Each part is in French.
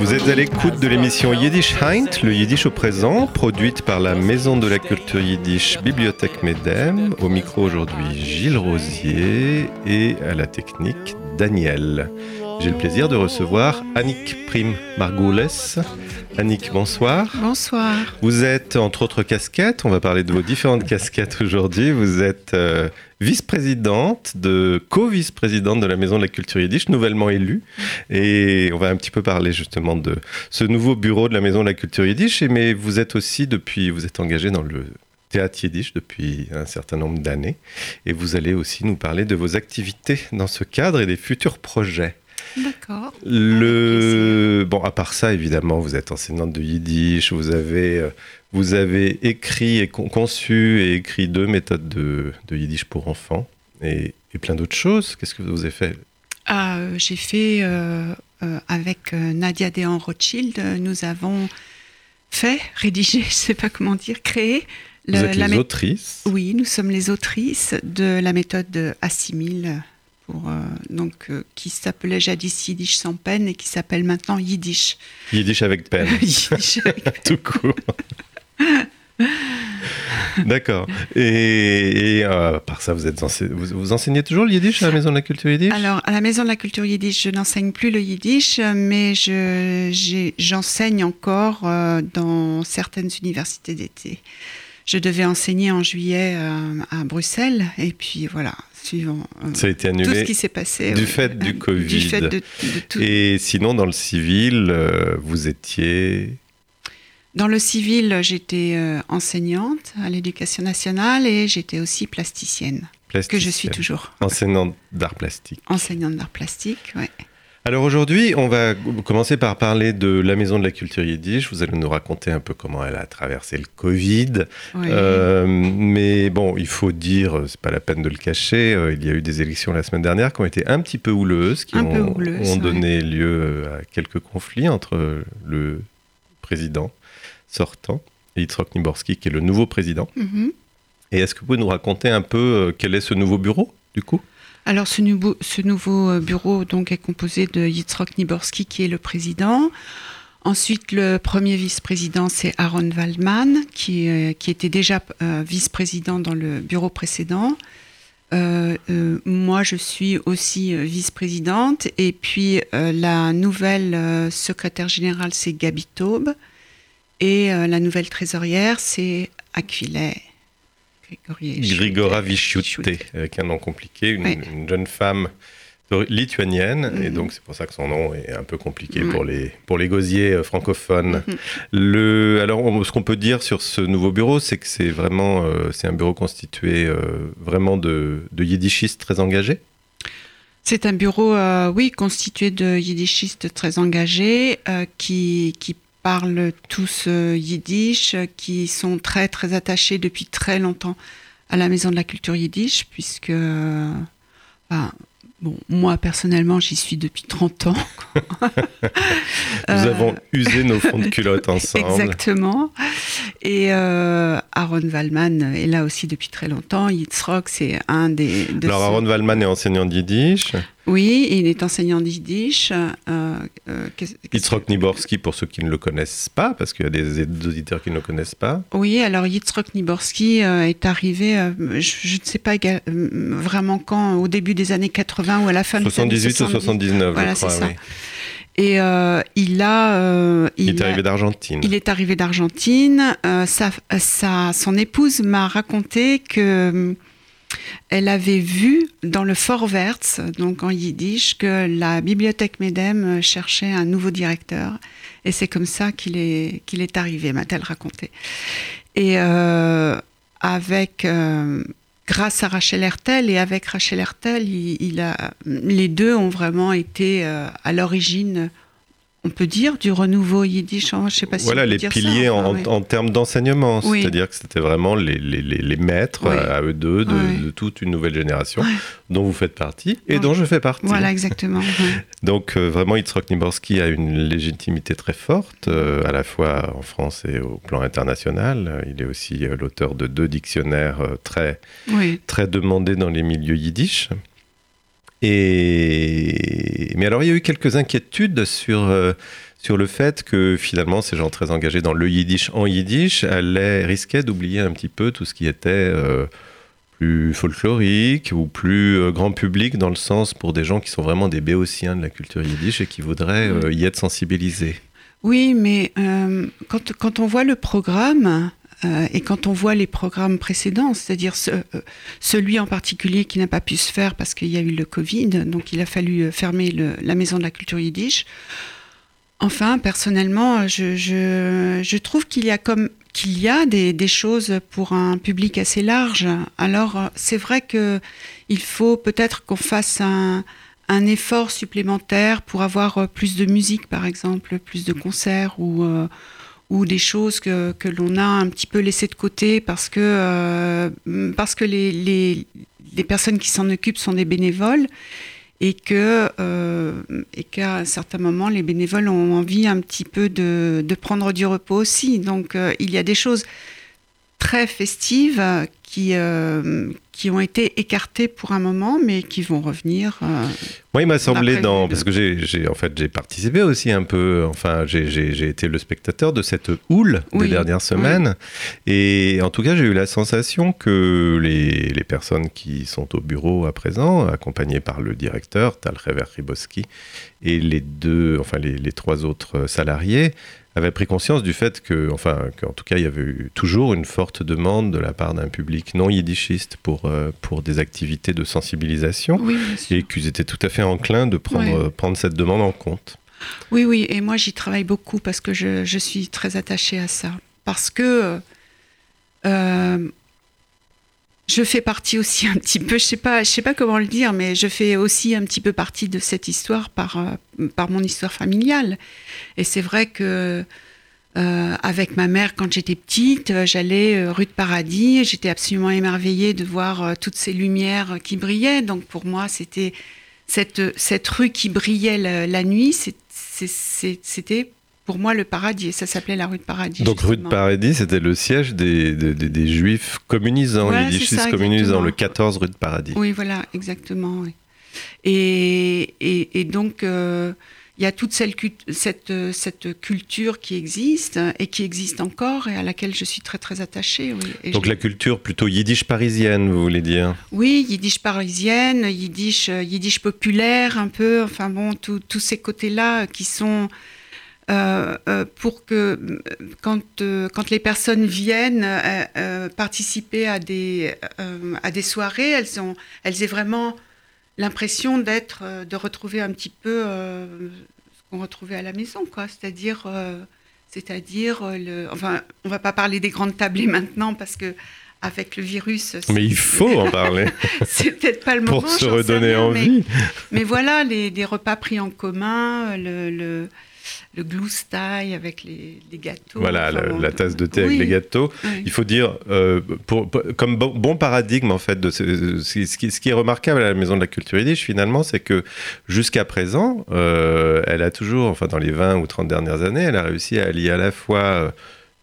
Vous êtes à l'écoute de l'émission Yiddish Heint, le Yiddish au présent, produite par la Maison de la Culture Yiddish Bibliothèque Medem. Au micro aujourd'hui Gilles Rosier et à la technique Daniel. J'ai le plaisir de recevoir Annick Prim Margoules. Annick, bonsoir. Bonsoir. Vous êtes, entre autres casquettes, on va parler de vos différentes casquettes aujourd'hui. Vous êtes euh, vice-présidente, de co-vice-présidente de la Maison de la Culture Yiddish, nouvellement élue. Et on va un petit peu parler justement de ce nouveau bureau de la Maison de la Culture Yiddish. Mais vous êtes aussi, depuis, vous êtes engagé dans le théâtre yiddish depuis un certain nombre d'années. Et vous allez aussi nous parler de vos activités dans ce cadre et des futurs projets. D'accord. Le bon, à part ça, évidemment, vous êtes enseignante de yiddish. Vous avez, euh, vous avez écrit et con conçu et écrit deux méthodes de, de yiddish pour enfants et, et plein d'autres choses. Qu'est-ce que vous avez fait? Euh, J'ai fait euh, avec Nadia Dehan Rothschild. Nous avons fait, rédigé, je ne sais pas comment dire, créé. Le, vous êtes les autrices Oui, nous sommes les autrices de la méthode Assimile pour, euh, donc, euh, qui s'appelait jadis Yiddish sans peine et qui s'appelle maintenant Yiddish. Yiddish avec peine. Yiddish avec peine. Tout court. D'accord. Et, et euh, par ça, vous, êtes vous, vous, enseignez toujours le yiddish à la Maison de la Culture Yiddish? Alors, à la Maison de la Culture Yiddish, je n'enseigne plus le yiddish, mais j'enseigne encore euh, dans certaines universités d'été. Je devais enseigner en juillet euh, à Bruxelles, et puis voilà, suivant euh, ça a été annulé tout ce qui s'est passé. Du fait du Covid. Du fait de, de tout. Et sinon, dans le civil, euh, vous étiez dans le civil, j'étais euh, enseignante à l'éducation nationale et j'étais aussi plasticienne, plasticienne, que je suis toujours. Enseignante d'art plastique. Enseignante d'art plastique, oui. Alors aujourd'hui, on va commencer par parler de la Maison de la Culture Yiddish. Vous allez nous raconter un peu comment elle a traversé le Covid. Oui. Euh, mais bon, il faut dire, c'est pas la peine de le cacher, euh, il y a eu des élections la semaine dernière qui ont été un petit peu houleuses, qui un ont, donné ouais. lieu à quelques conflits entre le président sortant et Yitzhak Niborski, qui est le nouveau président. Mm -hmm. Et est-ce que vous pouvez nous raconter un peu quel est ce nouveau bureau, du coup? Alors, ce nouveau, ce nouveau bureau donc, est composé de Yitzhak Niborski, qui est le président. Ensuite, le premier vice-président, c'est Aaron Waldman, qui, euh, qui était déjà euh, vice-président dans le bureau précédent. Euh, moi, je suis aussi vice-présidente. Et puis, la nouvelle secrétaire générale, c'est Gabi Taube. Et la nouvelle trésorière, c'est Aquilet. Grigora Vichiute, avec un nom compliqué, une, Oui. une jeune femme lituanienne, et Mhm. donc c'est pour ça que son nom est un peu compliqué pour, les, pour les gosiers euh, francophones. Mhm. Le, alors, on- ce qu'on peut dire sur ce nouveau bureau, c'est que c'est vraiment euh, c'est un bureau constitué euh, vraiment de, de yiddishistes très engagés. C'est un bureau, euh, oui, constitué de yiddishistes très engagés qui, qui parlent tous euh, yiddish, euh, qui sont très très attachés depuis très longtemps à la Maison de la Culture Yiddish, puisque, euh, ben, bon, moi personnellement, j'y suis depuis 30 ans. Nous Euh, avons usé nos fonds de culotte ensemble. Exactement. Et euh, Aaron Wallman est là aussi depuis très longtemps. Yitzhak, c'est un des. De Alors, ceux- Aaron Wallman est enseignant de yiddish. Oui, il est enseignant de yiddish. Euh, euh, Yitzhak Niborski, pour ceux qui ne le connaissent pas, parce qu'il y a des auditeurs qui ne le connaissent pas. Oui, alors Yitzhak Niborski euh, est arrivé, euh, je, je ne sais pas vraiment quand, au début des années 80 ou à la fin des années 78 ou 70. 79, Voilà, je crois. c'est ça. oui. Et euh, il a. euh, Il, est arrivé d'Argentine. Il est arrivé d'Argentine. Euh, sa, sa- son épouse m'a raconté que elle avait vu dans le Vorwärts, donc en yiddish, que la bibliothèque Medem cherchait un nouveau directeur. Et c'est comme ça qu'il est, est arrivé, m'a-t-elle raconté. Et euh, avec, euh, grâce à Rachel Hertel et avec Rachel Hertel, les deux ont vraiment été euh, à l'origine on peut dire, du renouveau yiddish. Je sais pas si voilà on peut les dire piliers ça, en, enfin, ouais. en termes d'enseignement, Oui. c'est-à-dire que c'était vraiment les, les, les, les maîtres Oui. à eux deux de, Oui. de toute une nouvelle génération dont vous faites partie et dont je fais partie. Voilà, exactement. Donc euh, vraiment, Yitzhak Niborski a une légitimité très forte, euh, à la fois en France et au plan international. Il est aussi euh, l'auteur de deux dictionnaires très, très demandés dans les milieux yiddish. Et... Mais alors, il y a eu quelques inquiétudes sur, euh, sur le fait que finalement, ces gens très engagés dans le yiddish en yiddish allaient, risquaient d'oublier un petit peu tout ce qui était euh, plus folklorique ou plus euh, grand public, dans le sens pour des gens qui sont vraiment des béotiens de la culture yiddish et qui voudraient euh, y être sensibilisés. Oui, mais quand, quand on voit le programme euh, et quand on voit les programmes précédents, c'est-à-dire ce- euh, celui en particulier qui n'a pas pu se faire parce qu'il y a eu le Covid, donc il a fallu euh, fermer la maison de la culture yiddish. Enfin, personnellement, je, trouve qu'il y a des, choses pour un public assez large. Alors, c'est vrai que il faut peut-être qu'on fasse un, effort supplémentaire pour avoir plus de musique, par exemple, plus de concerts ou, ou des choses que, que l'on a un petit peu laissées de côté parce que, euh, parce que les, les, les personnes qui s'en occupent sont des bénévoles et que euh, et qu'à un certain moment les bénévoles ont envie un petit peu de, de prendre du repos aussi. Donc euh, il y a des choses très festives qui qui ont été écartées pour un moment mais qui vont revenir euh, Moi, il m'a semblé dans parce que j'ai, en fait j'ai participé aussi un peu. Enfin, j'ai, été le spectateur de cette houle des dernières semaines, et en tout cas, j'ai eu la sensation que les, les personnes qui sont au bureau à présent, accompagnées par le directeur Tal Rever Riboski et les deux, enfin les, les trois autres salariés, avaient pris conscience du fait que, enfin, qu'en tout cas, il y avait eu toujours une forte demande de la part d'un public non yiddishiste pour euh, pour des activités de sensibilisation oui et qu'ils étaient tout à fait enclins de prendre, Ouais. prendre cette demande en compte. Oui, oui, et moi j'y travaille beaucoup parce que je, je suis très attachée à ça. Parce que euh, je fais partie aussi un petit peu, je sais pas, je sais pas comment le dire, mais je fais aussi un petit peu partie de cette histoire par, euh, par mon histoire familiale. Et c'est vrai que euh, avec ma mère, quand j'étais petite, euh, j'allais euh, rue de Paradis, et j'étais absolument émerveillée de voir toutes ces lumières qui brillaient. Donc pour moi, c'était cette, cette rue qui brillait la, la nuit, c'était pour moi le paradis. Et ça s'appelait la rue de Paradis. Donc rue de. Paradis, c'était le siège des, des, des- des juifs communisants, Voilà, les ça, communisants, le 14 rue de Paradis. Oui, voilà, exactement. oui. Et, et, et donc, euh, il y a toute cette, cette, cette culture qui existe et qui existe encore et à laquelle je suis très, très attachée. Oui, Et Donc je- la culture plutôt yiddish parisienne, vous voulez dire? Oui, yiddish parisienne, yiddish, yiddish populaire, un peu, enfin bon, tous ces côtés-là qui sont pour que euh, quand, euh, quand les personnes viennent euh, euh, participer à des, euh, à des soirées, elles, ont, elles aient vraiment l'impression d'être, euh, de retrouver un petit peu euh, ce qu'on retrouvait à la maison, quoi. C'est-à-dire, euh, c'est-à-dire, euh, le, enfin, on va pas parler des grandes tablées maintenant parce que avec le virus, Mais il faut en parler c'est peut-être pas le moment. pour se redonner rien, envie. Mais, voilà, les, des repas pris en commun, le, le, le gloustaille avec les, les gâteaux. Voilà, enfin la, tasse de thé oui, avec les gâteaux. oui. Il faut dire, euh, pour, pour- comme bon, bon paradigme en fait, de ce, ce qui- ce qui, est remarquable à la Maison de la Culture Yiddish finalement, c'est que jusqu'à présent, euh, elle a toujours, enfin dans les 20 ou 30 dernières années, elle a réussi à allier à la fois euh,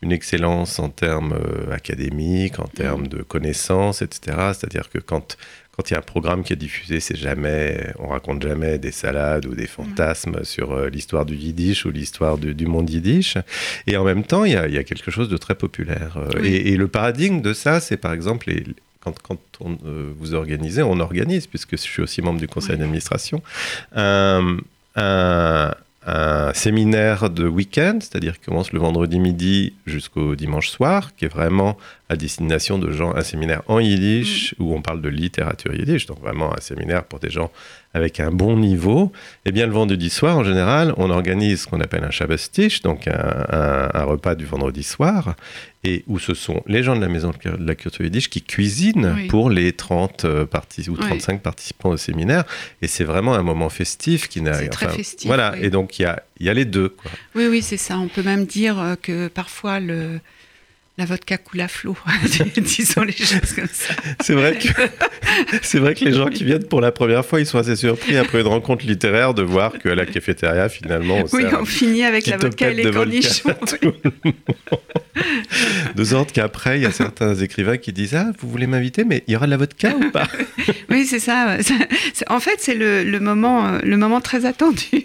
une excellence en termes académiques, en termes de connaissances, etc. C'est-à-dire que quand quand il y a un programme qui est diffusé, c'est jamais, on raconte jamais des salades ou des fantasmes sur euh, l'histoire du yiddish ou l'histoire du, du monde yiddish. Et en même temps, il y a, il y a quelque chose de très populaire. Euh, Oui. Et, et le paradigme de ça, c'est par exemple les, quand, quand on, euh, vous organisez, on organise, puisque je suis aussi membre du conseil Oui. d'administration, un, un- séminaire de week-end, c'est-à-dire qui commence le vendredi midi jusqu'au dimanche soir, qui est vraiment à destination de gens, un séminaire en yiddish, où on parle de littérature yiddish, donc vraiment un séminaire pour des gens avec un bon niveau. Et bien le vendredi soir, en général, on organise ce qu'on appelle un Shabbat Tisch, donc un, un- un repas du vendredi soir. Et où ce sont les gens de la maison de la culture yiddish qui cuisinent Oui. pour les 30 euh, ou Oui. 35 participants au séminaire. Et c'est vraiment un moment festif qui n'a. C'est très festif, Voilà, oui. et donc il y a, il y a les deux. Quoi. Oui, oui, c'est ça. On peut même dire euh, que parfois le, la vodka coule à flot, disons les choses comme ça. C'est vrai que c'est vrai que les gens qui viennent pour la première fois, ils sont assez surpris après une rencontre littéraire de voir qu'à la cafétéria finalement on Oui, on finit avec la vodka et les cornichons. De sorte qu'après, il y a certains écrivains qui disent Ah, vous voulez m'inviter, mais il y aura de la vodka ou pas? Oui, c'est ça. En fait, c'est le, le moment, euh, le moment très attendu.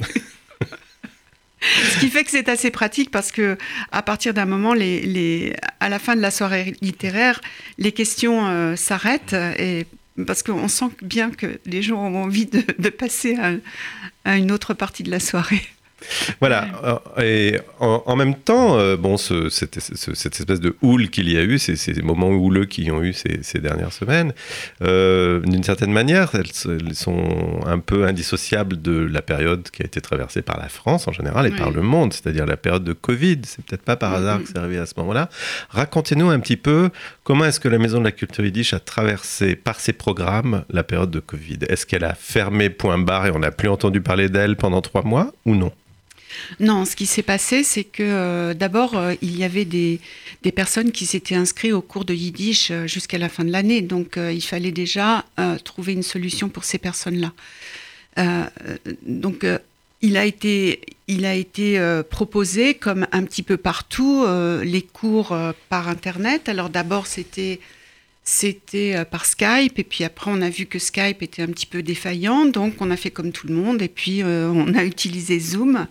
Ce qui fait que c'est assez pratique parce que à partir d'un moment, à la fin de la soirée littéraire, les questions euh, s'arrêtent et parce qu'on sent bien que les gens ont envie de, passer à une autre partie de la soirée. Voilà. Euh, Et en, en même temps, euh, bon, ce- cette, ce- cette espèce de houle qu'il y a eu, ces, ces moments houleux qui ont eu ces, ces dernières semaines, euh, d'une certaine manière, elles, sont un peu indissociables de la période qui a été traversée par la France en général et Oui. par le monde, c'est-à-dire la période de Covid. C'est peut-être pas par hasard Mhm. que c'est arrivé à ce moment-là. Racontez-nous un petit peu comment est-ce que la Maison de la Culture Yiddish a traversé par ses programmes la période de Covid. Est-ce qu'elle a fermé point barre et on n'a plus entendu parler d'elle pendant trois mois ou non? Non, ce qui s'est passé, c'est que euh, d'abord, euh, il y avait des, personnes qui s'étaient inscrites au cours de Yiddish euh, jusqu'à la fin de l'année. Donc, il fallait déjà trouver une solution pour ces personnes-là. Donc, il a été, il a été proposé, comme un petit peu partout, les cours par Internet. Alors, d'abord, c'était c'était par Skype, et puis après, on a vu que Skype était un petit peu défaillant, donc on a fait comme tout le monde, et puis on a utilisé Zoom.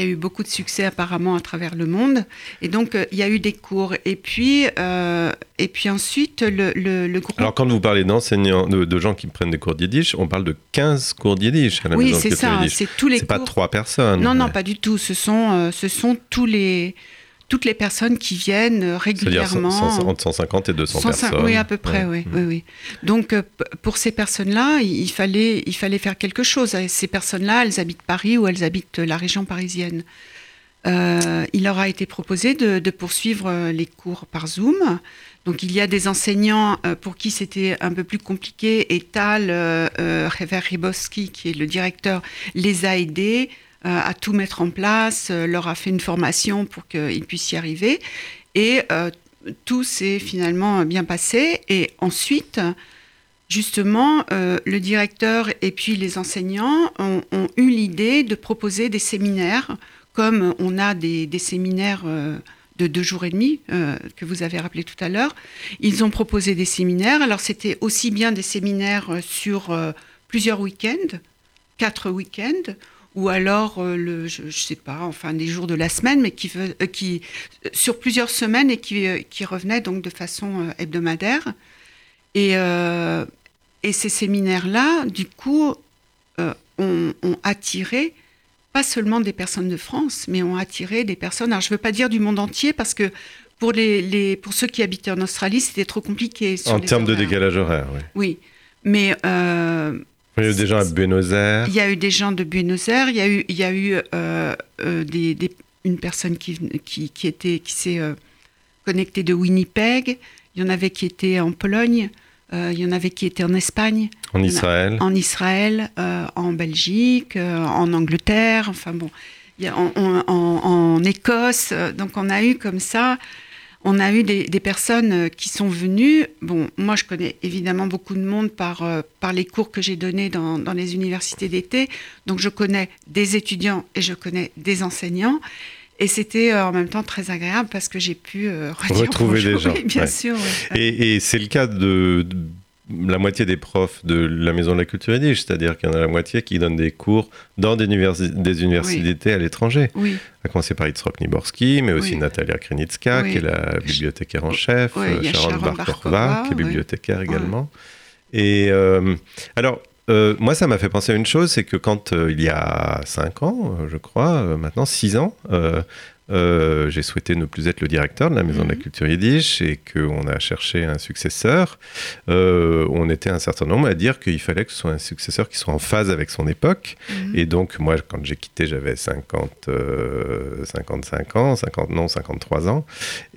Il y a eu beaucoup de succès apparemment à travers le monde. Et donc, euh, il y a eu des cours. Et puis, euh, et puis ensuite, le, le, le groupe... Alors, quand vous parlez d'enseignants, de, de gens qui prennent des cours d'Yiddish, on parle de 15 cours d'Yiddish à la oui, c'est ça. C'est tous les cours. pas trois personnes. Non, non, pas du tout. Ce sont, euh, ce sont tous les, toutes les personnes qui viennent euh, C'est-à-dire régulièrement. 100, 100, 150 et 200 105 personnes. Oui, à peu près, Ouais. oui, oui, oui. Donc, euh, pour ces personnes-là, il fallait, il fallait faire quelque chose. Ces personnes-là, elles habitent Paris ou elles habitent la région parisienne. Euh, il leur a été proposé de, de poursuivre les cours par Zoom. Donc, il y a des enseignants pour qui c'était un peu plus compliqué et Tal euh, Rever-Ribowski, qui est le directeur, les a aidés à tout mettre en place, euh, leur a fait une formation pour qu'ils puissent y arriver. Et euh, tout s'est finalement bien passé. Et ensuite, justement, euh, le directeur et puis les enseignants ont, eu l'idée de proposer des séminaires, comme on a des, séminaires euh, de deux jours et demi euh, que vous avez rappelé tout à l'heure. Ils ont proposé des séminaires. Alors c'était aussi bien des séminaires euh, sur euh, plusieurs week-ends, quatre week-ends, ou alors euh, le, je, je sais pas, enfin des jours de la semaine, mais qui, euh, qui sur plusieurs semaines et qui, euh, qui revenaient donc de façon euh, hebdomadaire. Et, euh, et ces séminaires-là, du coup, euh, ont, ont attiré pas seulement des personnes de France, mais ont attiré des personnes. Alors, je ne veux pas dire du monde entier parce que pour, les, les- pour ceux qui habitaient en Australie, c'était trop compliqué. sur En termes de décalage horaire, oui. Oui, mais euh, Il y a eu des gens à Buenos Aires. il y a eu des gens de Buenos Aires, il y a eu, il y a eu euh, euh, des, des- une personne qui, qui, qui, était, qui s'est euh, connectée de Winnipeg, il y en avait qui étaient en Pologne, il y en avait qui étaient en Espagne, En Israël. en Israël, en Belgique, en Angleterre, enfin bon, il y a- en, en- en- en Écosse. donc on a eu comme ça, on a eu des, des personnes euh, qui sont venues. Bon, moi je connais évidemment beaucoup de monde par, euh, par les cours que j'ai donnés dans, dans les universités d'été. Donc je connais des étudiants et je connais des enseignants. Et c'était euh, en même temps très agréable parce que j'ai pu euh, Retrouver des gens, Oui, bien ouais. sûr. ouais. Et, et c'est le cas de, de la moitié des profs de la Maison de la Culture Yiddish, c'est-à-dire qu'il y en a la moitié qui donnent des cours dans des, universi- des universités à l'étranger. Oui, À commencer par Yitzhak Niborski, mais aussi Oui. Natalia Krenitska, qui est la bibliothécaire en chef, euh, Sharon Sharon Barkorova, Barkova, qui est bibliothécaire également. Et euh, alors, euh, moi, ça m'a fait penser à une chose, c'est que quand euh, il y a 5 ans, euh, je crois, maintenant 6 ans, euh, euh, j'ai souhaité ne plus être le directeur de la Maison de la Mhm. Culture Yiddish et qu'on a cherché un successeur. Euh, on était un certain nombre à dire qu'il fallait que ce soit un successeur qui soit en phase avec son époque. Mhm. Et donc, moi, quand j'ai quitté, j'avais 50, euh, 55 ans, 50, non, 53 ans.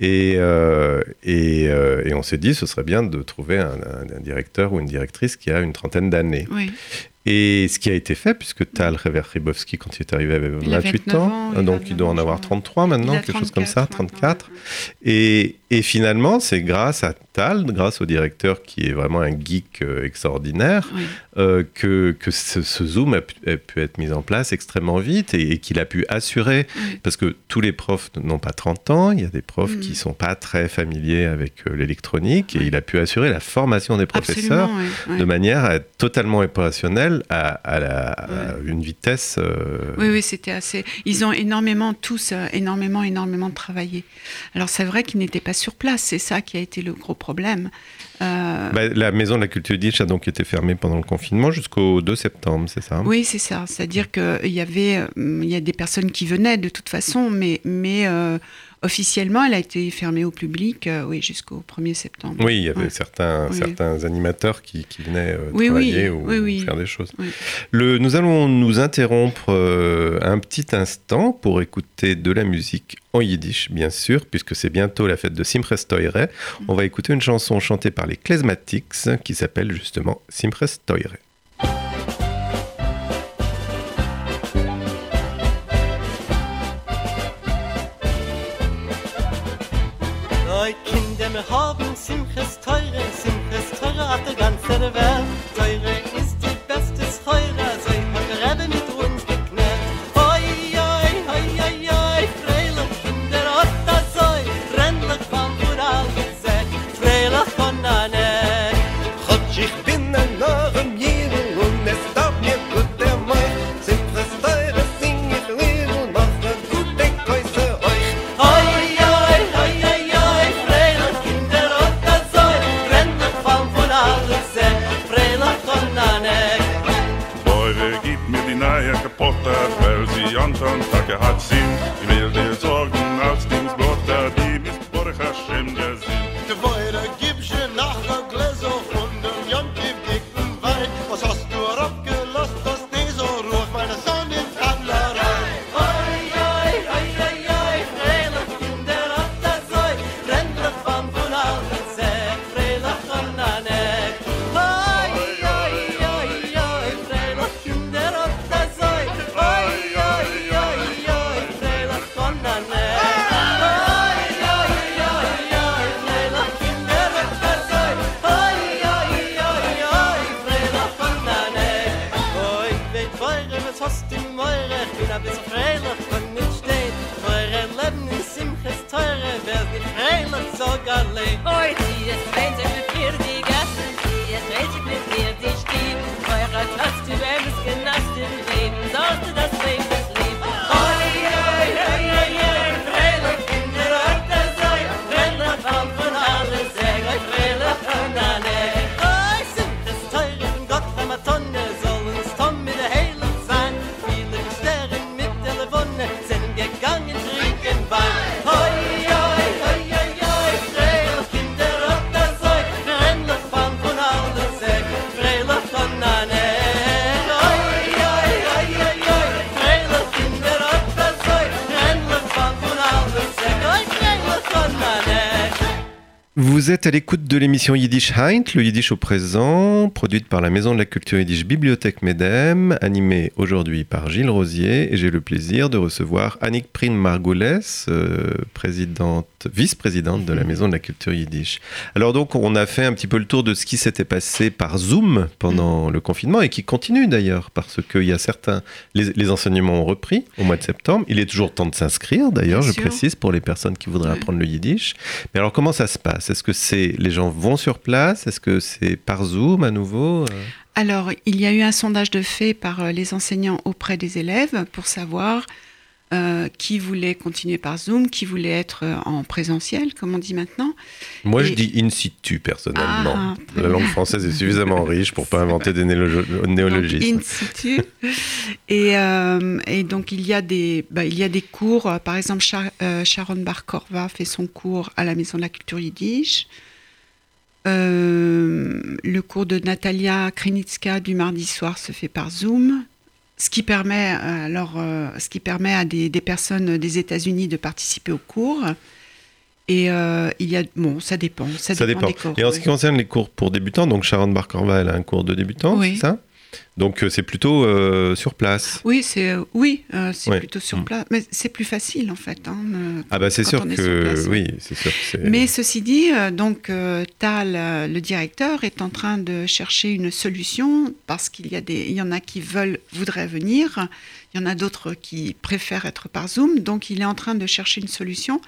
Et, euh, et, euh, et on s'est dit, ce serait bien de trouver un, un- un directeur ou une directrice qui a une trentaine d'années. Oui. Et ce qui a été fait, puisque Tal Rever-Ribowski, quand il est arrivé, avait Il a 28 29 ans, ans, donc il doit en 29 avoir ans. 33 maintenant, quelque chose comme ça, 34 34. Et, et finalement, c'est grâce à Tal, grâce au directeur qui est vraiment un geek euh, extraordinaire, Oui. euh, que, que ce, ce Zoom a pu, a pu être mis en place extrêmement vite et, et qu'il a pu assurer, Oui. parce que tous les profs n'ont pas 30 ans, il y a des profs qui sont pas très familiers avec euh, l'électronique, et Oui. il a pu assurer la formation des professeurs de manière à être totalement opérationnelle à, à la- à Ouais. une vitesse. euh, Oui, oui, c'était assez. Ils ont énormément, tous, énormément, énormément travaillé. Alors, c'est vrai qu'ils n'étaient pas sur place. C'est ça qui a été le gros problème. Euh, bah, la maison de la culture yiddish a donc été fermée pendant le confinement jusqu'au 2 septembre, c'est ça? Oui, c'est ça. C'est-à-dire qu'il y avait, euh, il y a des personnes qui venaient de toute façon, mais, mais euh, officiellement, elle a été fermée au public, euh, oui, jusqu'au 1er septembre. Oui, il y avait Ouais. certains, Oui. certains animateurs qui, qui venaient euh, Oui, travailler ou oui, faire des choses. Le, nous allons nous interrompre euh, un petit instant pour écouter de la musique en yiddish, bien sûr, puisque c'est bientôt la fête de Simches Teure. On va écouter une chanson chantée par les Klezmatics qui s'appelle justement Simches Teure. Ganze Welt. Teure Sonntag, er hat à l'écoute de l'émission Yiddish Heint, le Yiddish au présent, produite par la Maison de la Culture Yiddish Bibliothèque Medem, animée aujourd'hui par Gilles Rosier, et j'ai le plaisir de recevoir Annick Prin Margoulès, euh, présidente, vice-présidente de la Maison de la Culture Yiddish. Alors donc, on a fait un petit peu le tour de ce qui s'était passé par Zoom pendant le confinement, et qui continue d'ailleurs, parce qu'il y a certains, les, les enseignements ont repris au mois de septembre. Il est toujours temps de s'inscrire, d'ailleurs, je sûr. précise, pour les personnes qui voudraient apprendre le Yiddish. Mais alors, comment ça se passe? Est-ce que c'est les gens vont sur place? Est-ce que c'est par Zoom à nouveau Euh, Alors, il y a eu un sondage de fait par euh, les enseignants auprès des élèves pour savoir euh, qui voulaient continuer par Zoom, qui voulaient être en présentiel, comme on dit maintenant. Moi, je dis in situ, personnellement. Ah, La langue française est suffisamment riche pour pas inventer des Donc, néologismes. in situ. et, euh, et donc il y a des, bah, il y a des cours. Par exemple, Char- euh, Sharon Bar-Korva fait son cours à la Maison de la Culture Yiddish. Euh, le cours de Natalia Krenitska du mardi soir se fait par Zoom. Ce qui permet, euh, alors, euh, ce qui permet à des, des personnes des États-Unis de participer au cours. Et euh, il y a, bon, ça dépend, ça, Ça dépend. des cours. Et en ce qui concerne les cours pour débutants, donc Sharon Barkorva, elle a un cours de débutant, Oui. c'est ça? Donc euh, c'est plutôt euh, sur place. Oui, c'est euh, oui, euh, c'est Ouais. plutôt sur Mm. place, mais c'est plus facile en fait. hein, Ah bah c'est sûr que place, oui, c'est sûr. que Mais ceci dit, donc Tal, le directeur, est en train de chercher une solution parce qu'il y a des, il y en a qui veulent, voudraient venir, il y en a d'autres qui préfèrent être par Zoom, donc il est en train de chercher une solution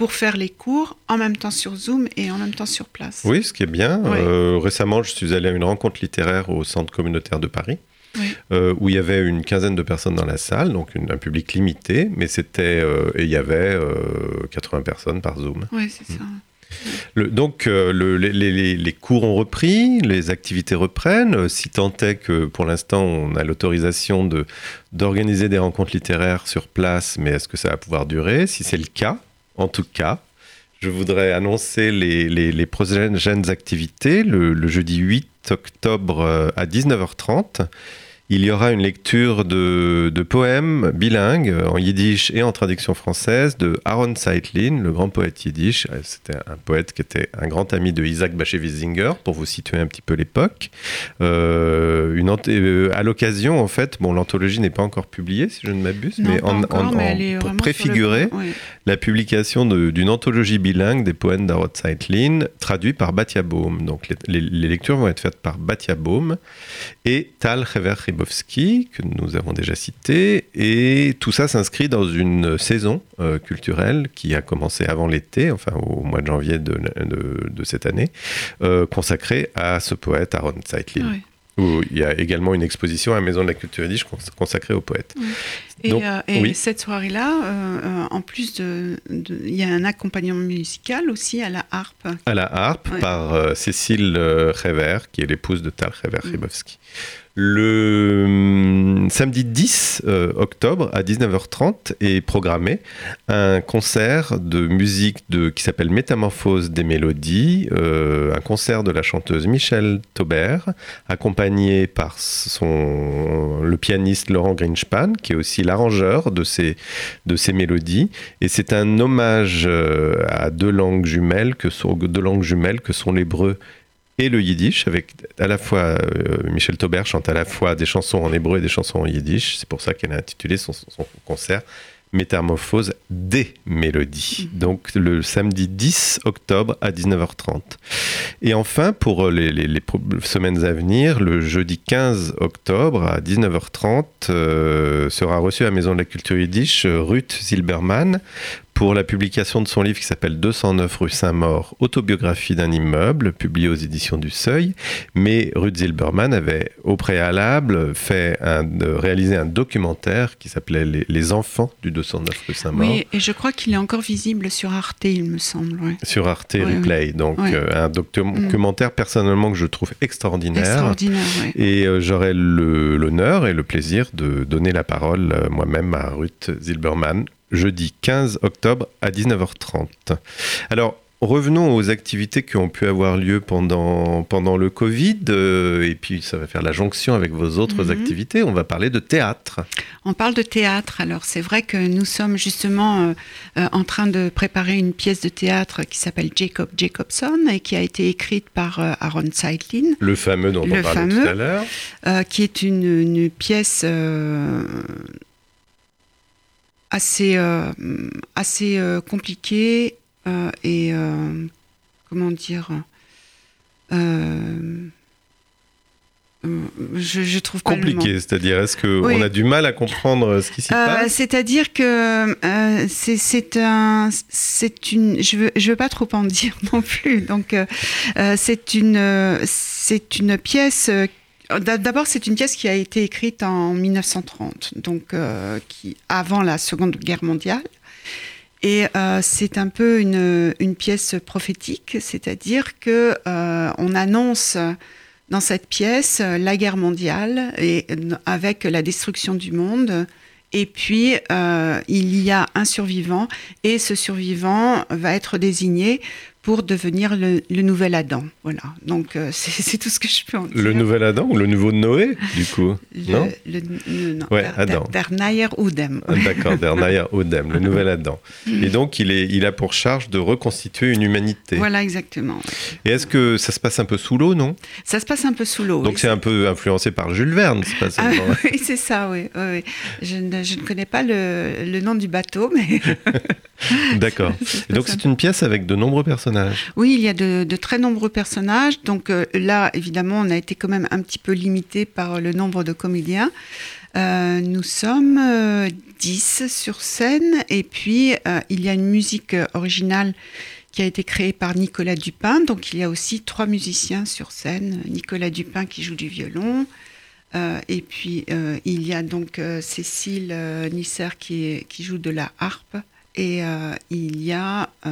pour faire les cours en même temps sur Zoom et en même temps sur place. Oui, ce qui est bien. Euh, récemment, je suis allé à une rencontre littéraire au Centre communautaire de Paris, Oui. euh, où il y avait une quinzaine de personnes dans la salle, donc une- un public limité, mais c'était euh, et il y avait euh, 80 personnes par Zoom. Oui, c'est ça. Le- donc, euh, le- les, les- les- les cours ont repris, les activités reprennent. euh, Si tant est que pour l'instant, on a l'autorisation de, d'organiser des rencontres littéraires sur place, mais est-ce que ça va pouvoir durer? Si c'est le cas, en tout cas, je voudrais annoncer les, les- les prochaines activités. Le, le jeudi 8 octobre euh, à 19h30, il y aura une lecture de, de poèmes bilingues en yiddish et en traduction française de Aaron Seitlin, le grand poète yiddish. Euh, C'était un poète qui était un grand ami de Isaac Bashevis-Singer, pour vous situer un petit peu l'époque. Euh, euh, à l'occasion, en fait, bon, l'anthologie n'est pas encore publiée, si je ne m'abuse, mais en, en- le- oui. La publication d'une anthologie bilingue des poèmes d'Aaron Seitlin, traduit par Batia Baum. Donc les, les- les lectures vont être faites par Batia Baum et Tal Hever Ribowski, que nous avons déjà cité. Et tout ça s'inscrit dans une saison euh, culturelle qui a commencé avant l'été, enfin au mois de janvier de, de- de cette année, euh, consacrée à ce poète Aaron Seitlin. Oui. Où il y a également une exposition à la Maison de la Culture Yiddish cons- consacrée au poète. Et, Donc, euh, et oui. cette soirée-là, euh, euh, en plus de, de- il y a un accompagnement musical aussi à la harpe. à la harpe Ouais. par euh, Cécile Rever, qui est l'épouse de Tal Rever Mm. Ribowski. Le hum, samedi 10 euh, octobre à 19h30 est programmé un concert de musique de, qui s'appelle Métamorphose des mélodies, un concert de la chanteuse Michelle Taubert, accompagné par son, le pianiste Laurent Greenspan, qui est aussi l'arrangeur de ces, de ces mélodies. Et c'est un hommage euh, à deux langues jumelles que sont, l'hébreu et le yiddish, avec à la fois euh, Michel Taubert chante à la fois des chansons en hébreu et des chansons en yiddish. C'est pour ça qu'elle a intitulé son concert Métamorphose des mélodies. Donc le samedi 10 octobre à 19h30. Et enfin, pour les, les- les pro- semaines à venir, le jeudi 15 octobre à 19h30 euh, sera reçu à la Maison de la Culture Yiddish euh, Ruth Zilberman pour la publication de son livre qui s'appelle 209 rue Saint-Maur, autobiographie d'un immeuble, publié aux éditions du Seuil. Mais Ruth Zilberman avait au préalable fait un, réalisé un documentaire qui s'appelait les, Les enfants du 209 rue Saint-Maur. Oui, et je crois qu'il est encore visible sur Arte, il me semble. ouais. Sur Arte. Replay, donc euh, un doc- documentaire personnellement que je trouve extraordinaire. Extraordinaire. Et euh, j'aurai l'honneur et le plaisir de donner la parole euh, moi-même à Ruth Zilberman jeudi 15 octobre à 19h30. Alors, revenons aux activités qui ont pu avoir lieu pendant, pendant le Covid, euh, et puis ça va faire la jonction avec vos autres Mhm. activités. On va parler de théâtre. On parle de théâtre, alors c'est vrai que nous sommes justement euh, euh, en train de préparer une pièce de théâtre qui s'appelle Jacob Jacobson et qui a été écrite par Aaron Seitlin, Le fameux dont on parlait fameux. tout à l'heure. qui est une, une pièce assez, euh, assez euh, compliquée euh, et comment dire je, je trouve pas. Compliqué, c'est-à-dire est-ce qu'on Oui. a du mal à comprendre ce qui s'y passe? C'est-à-dire que c'est- un, c'est une, je veux, je veux pas trop en dire non plus. Donc c'est une, c'est une pièce. Euh, D'a- D'abord, c'est une pièce qui a été écrite en 1930, donc euh, qui, avant la Seconde Guerre mondiale. Et euh, c'est un peu une, pièce prophétique, c'est-à-dire que on annonce dans cette pièce la guerre mondiale et avec la destruction du monde. Et puis il y a un survivant et ce survivant va être désigné pour devenir le, le nouvel Adam. Voilà. Donc euh, c'est tout ce que je peux en dire. Le nouvel Adam ou le nouveau Noé, du coup Le- Non le- le- non, Ouais, der- Adam. der- Der Udem. Ah, D'accord, Bernaya Odem, le nouvel Adam. Et donc, il, est, il a pour charge de reconstituer une humanité. Voilà, exactement. Et est-ce que ça se passe un peu sous l'eau, non? Ça se passe un peu sous l'eau. Donc, oui, c'est un peu influencé par Jules Verne, c'est pas Ah, oui, c'est ça, oui. oui, oui. Je, ne, je ne connais pas le, le nom du bateau, mais D'accord. Donc, c'est une pièce avec de nombreux personnages. oui, il y a de, de très nombreux personnages. Donc euh, là, évidemment, on a été quand même un petit peu limité par le nombre de comédiens. Euh, nous sommes euh, 10 sur scène et puis euh, il y a une musique originale qui a été créée par Nicolas Dupin. Donc il y a aussi trois musiciens sur scène. Nicolas Dupin qui joue du violon. euh, et puis euh, il y a donc euh, Cécile Nisser qui, est- qui joue de la harpe. Et euh, il y a euh,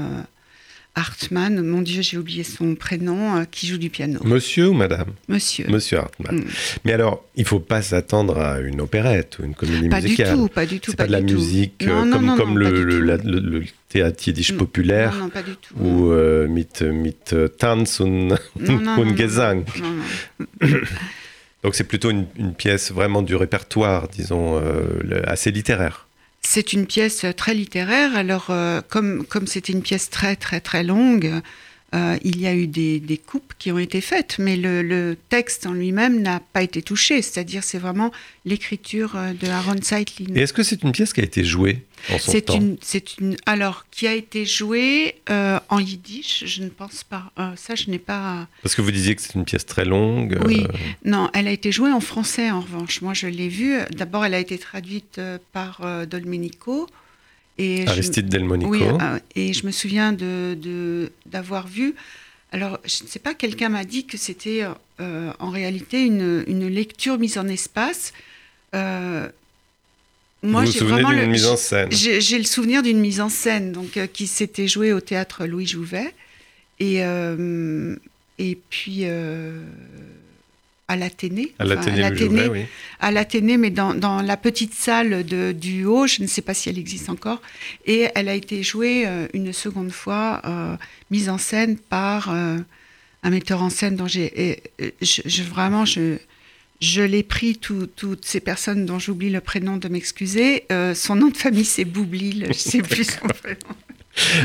Hartmann, mon Dieu, j'ai oublié son prénom, euh, qui joue du piano. Monsieur ou madame? Monsieur. Monsieur Hartmann. Mm. Mais alors, il faut pas s'attendre à une opérette ou une comédie Pas du musicale. tout, pas du tout. C'est pas de la du tout. musique euh, Non, comme, non, comme non, pas le, du le, tout. la- le- le théâtre yiddish Mm. populaire Non, pas du tout. ou euh, mit, mit Tanz und, Gesang. Donc c'est plutôt une, une pièce vraiment du répertoire, disons, assez littéraire. C'est une pièce très littéraire. Alors, euh, comme comme c'était une pièce très très très longue, euh, il y a eu des, des coupes qui ont été faites, mais le, le texte en lui-même n'a pas été touché. C'est-à-dire, c'est vraiment l'écriture euh, de Aaron Zeitlin. Et est-ce que c'est une pièce qui a été jouée? C'est une, c'est une, alors qui a été jouée euh, en yiddish. Je ne pense pas. Euh, ça, je n'ai pas. Parce que vous disiez que c'est une pièce très longue. Oui. euh, Non, elle a été jouée en français en revanche. Moi, je l'ai vue. D'abord, elle a été traduite euh, par euh, Dolmenico. Et je- Aristide Delmonico. Oui, euh, et je me souviens de, d'avoir vu. Alors, je ne sais pas, quelqu'un m'a dit que c'était euh, en réalité une, une lecture mise en espace. Moi, vous vous j'ai souvenez vraiment d'une le- mise en scène? j'ai j'ai le souvenir d'une mise en scène donc, euh, qui s'était jouée au théâtre Louis Jouvet. Et, euh, et puis euh, à l'Athénée. à l'Athénée oui. à l'Athénée, mais dans, dans la petite salle de, du haut, je ne sais pas si elle existe encore. Et elle a été jouée une seconde fois, mise en scène par un metteur en scène dont j'ai. et, je, je- vraiment, je. Je l'ai pris, tout- toutes ces personnes dont j'oublie le prénom de m'excuser. Euh, son nom de famille, c'est Boublil, je sais plus son prénom.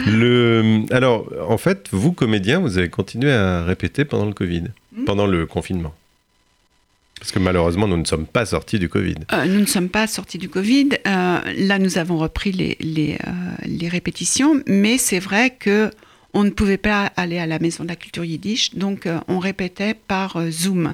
Le... Alors, en fait, vous, comédien, vous avez continué à répéter pendant le Covid, Hmm. pendant le confinement. Parce que malheureusement, nous ne sommes pas sortis du Covid. Euh, nous ne sommes pas sortis du Covid. Euh, là, nous avons repris les, les, les répétitions, mais c'est vrai que on ne pouvait pas aller à la Maison de la Culture Yiddish, donc on répétait par Zoom.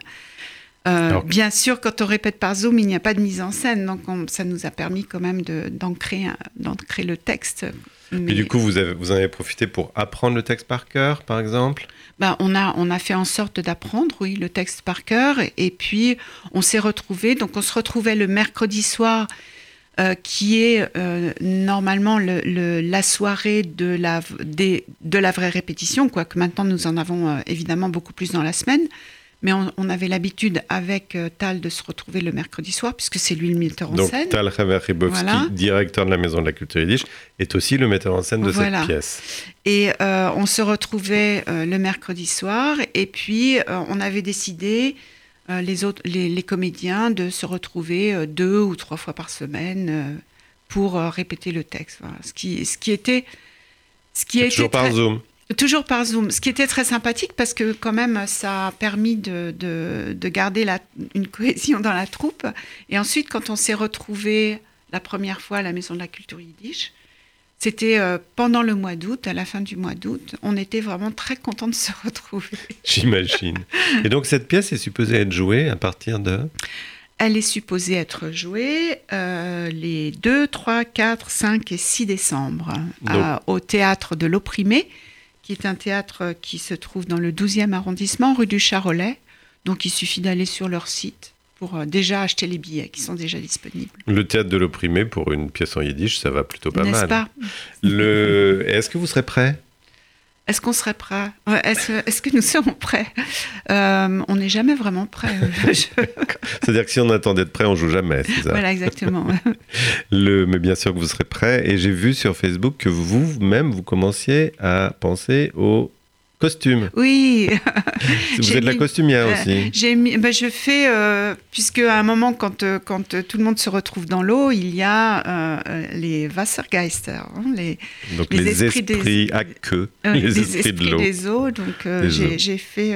Euh, Alors- bien sûr, quand on répète par Zoom, il n'y a pas de mise en scène, donc on- ça nous a permis quand même d'ancrer le texte. Et du coup, vous, avez, vous en avez profité pour apprendre le texte par cœur, par exemple? Ben, on, a, on a fait en sorte d'apprendre, oui, le texte par cœur. Et puis, on s'est retrouvés. Donc, on se retrouvait le mercredi soir, euh, qui est euh, normalement le- le- la soirée de la, des- de la vraie répétition, quoique maintenant, nous en avons euh, évidemment beaucoup plus dans la semaine. Mais on, on avait l'habitude avec euh, Tal de se retrouver le mercredi soir, puisque c'est lui le metteur en Donc, scène. Tal Ribowski, Voilà. directeur de la Maison de la Culture Yiddish, est aussi le metteur en scène de Voilà. cette pièce. Et euh, on se retrouvait euh, le mercredi soir, et puis euh, on avait décidé, les, autres, les, les comédiens, de se retrouver deux ou trois fois par semaine pour répéter le texte. Voilà. Ce, qui, ce qui était. Ce qui était Toujours par très- Zoom. Toujours par Zoom, ce qui était très sympathique parce que quand même ça a permis de, de, de garder la, une cohésion dans la troupe. Et ensuite, quand on s'est retrouvés la première fois à la Maison de la Culture Yiddish, c'était euh, pendant le mois d'août, à la fin du mois d'août. On était vraiment très contents de se retrouver. J'imagine. Et donc, cette pièce est supposée être jouée à partir de? Elle est supposée être jouée euh, les 2, 3, 4, 5 et 6 décembre à- au théâtre de l'Opprimé, qui est un théâtre qui se trouve dans le 12e arrondissement, rue du Charolais. Donc il suffit d'aller sur leur site pour euh, déjà acheter les billets qui sont déjà disponibles. Le théâtre de l'opprimé pour une pièce en yiddish, ça va plutôt pas N'est-ce mal. pas? Le... Est-ce que vous serez prêt? Est-ce qu'on serait prêt? Est-ce est-ce que nous sommes prêts? Euh, On n'est jamais vraiment prêt. C'est-à-dire que si on attend d'être prêt, on joue jamais, c'est ça? Voilà, exactement. Le... Mais bien sûr que vous serez prêt. Et j'ai vu sur Facebook que vous-même, vous commenciez à penser aux costumes. Oui, Vous êtes la mis- costumière Euh, aussi. J'ai mis, ben, je fais, euh, puisque à un moment, quand, euh, quand euh, tout le monde se retrouve dans l'eau, il y a euh, les Wassergeister, hein, les, Donc les les, esprits esprits, des- à queue, euh, les, les esprits, de l'eau. des eaux. Donc j'ai fait,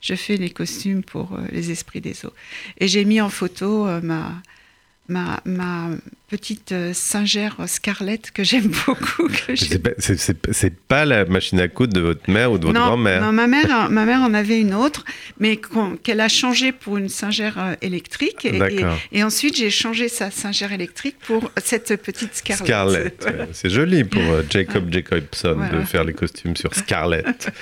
je fais les costumes pour les esprits des eaux. Et j'ai mis en photo ma, ma, ma petite euh, singère Scarlett que j'aime beaucoup. C'est pas, pas la machine à coudre de votre mère ou de votre grand-mère. non, ma mère, ma mère en avait une autre, mais qu'elle a changée pour une singère euh, électrique. Et, et, D'accord. et ensuite, j'ai changé sa singère électrique pour cette petite Scarlett. Scarlett. Voilà. C'est joli pour euh, Jacob Jacobson de faire les costumes sur Scarlett.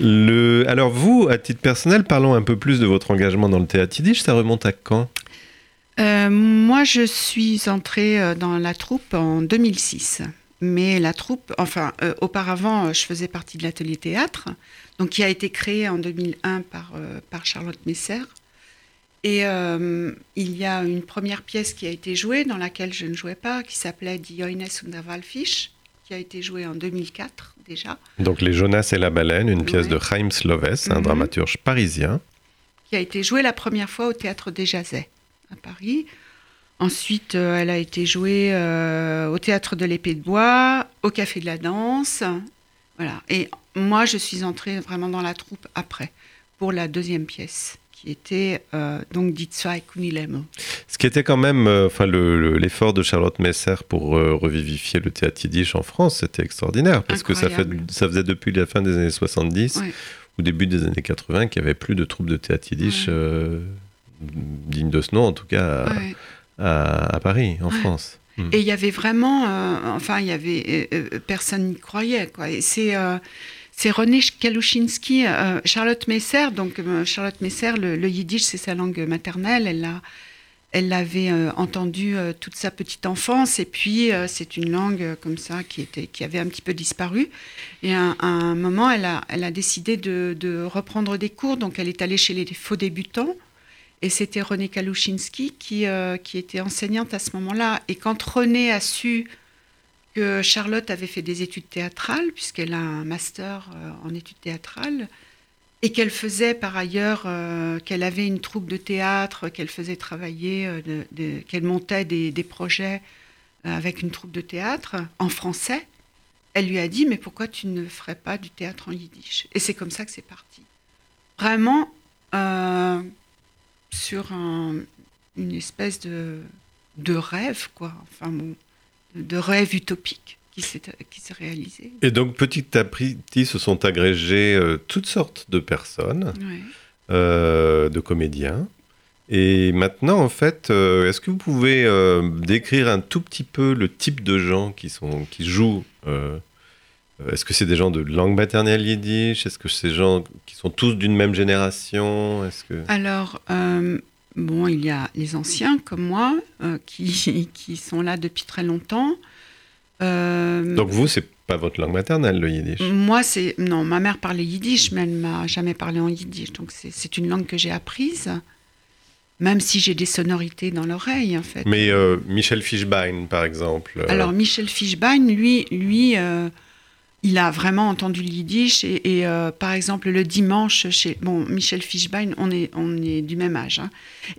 Le... Alors vous, à titre personnel, parlons un peu plus de votre engagement dans le théâtre yiddish. Ça remonte à quand? Euh, moi, je suis entrée euh, dans la troupe en 2006. Mais la troupe, enfin, euh, auparavant, je faisais partie de l'atelier théâtre, donc qui a été créé en 2001 par, euh, par Charlotte Messer. Et il y a une première pièce qui a été jouée, dans laquelle je ne jouais pas, qui s'appelait Die Joines und der Walfisch, qui a été jouée en 2004 déjà, Donc Les Jonas et la baleine, une pièce de Chaim Sloves, un Mhm. dramaturge parisien. qui a été jouée la première fois au théâtre des Jazets à Paris. Ensuite, euh, elle a été jouée euh, au théâtre de l'Épée de Bois, au Café de la Danse. Voilà. Et moi, je suis entrée vraiment dans la troupe après, pour la deuxième pièce, qui était euh, donc Zwei Kunilemo. Ce qui était quand même, euh, enfin, le- le- l'effort de Charlotte Messer pour euh, revivifier le théâtre yiddish en France, c'était extraordinaire parce que ça, fait, Incroyable. ça faisait depuis la fin des années 70 Ouais. ou début des années 80 qu'il n'y avait plus de troupes de théâtre yiddish Ouais. Dignes de ce nom, en tout cas à, Ouais. à- à Paris, en Ouais. France. Mm. Et il y avait vraiment, euh, enfin, il y avait euh, euh, personne n'y croyait, quoi. Et c'est euh, c'est René Kalushinski, euh, Charlotte Messer. Donc Charlotte Messer, le, le yiddish, c'est sa langue maternelle. Elle l'a, elle l'avait entendu toute sa petite enfance. Et puis c'est une langue comme ça qui était, qui avait un petit peu disparu. Et à, à un moment, elle a, elle a décidé de, de reprendre des cours. Donc elle est allée chez les faux débutants. Et c'était René Kalushinski qui, euh, qui était enseignante à ce moment-là. Et quand René a su que Charlotte avait fait des études théâtrales, puisqu'elle a un master euh, en études théâtrales, et qu'elle faisait par ailleurs, euh, qu'elle avait une troupe de théâtre, qu'elle faisait travailler, qu'elle montait des, projets avec une troupe de théâtre en français, elle lui a dit, mais pourquoi tu ne ferais pas du théâtre en yiddish? Et c'est comme ça que c'est parti. Vraiment, sur un- une espèce de, de rêve, quoi. Enfin, bon, de rêve utopique qui s'est réalisé. Et donc, petit à petit, se sont agrégées euh, toutes sortes de personnes, Ouais. euh, de comédiens. Et maintenant, en fait, euh, est-ce que vous pouvez décrire un tout petit peu le type de gens qui, sont, qui jouent Est-ce que c'est des gens de langue maternelle yiddish? Est-ce que c'est des gens qui sont tous d'une même génération? Est-ce que... Alors, euh, bon, il y a les anciens comme moi euh, qui, qui sont là depuis très longtemps. Euh, Donc vous, c'est pas votre langue maternelle, le yiddish? Moi, c'est. Non, ma mère parlait yiddish, mais elle m'a jamais parlé en yiddish. Donc, c'est- une langue que j'ai apprise, même si j'ai des sonorités dans l'oreille, en fait. Mais euh, Michel Fischbein, par exemple. euh, Alors Michel Fischbein, lui, lui euh, il a vraiment entendu le yiddish et, et, euh, par exemple le dimanche chez bon Michel Fischbein, on est on est du même âge hein.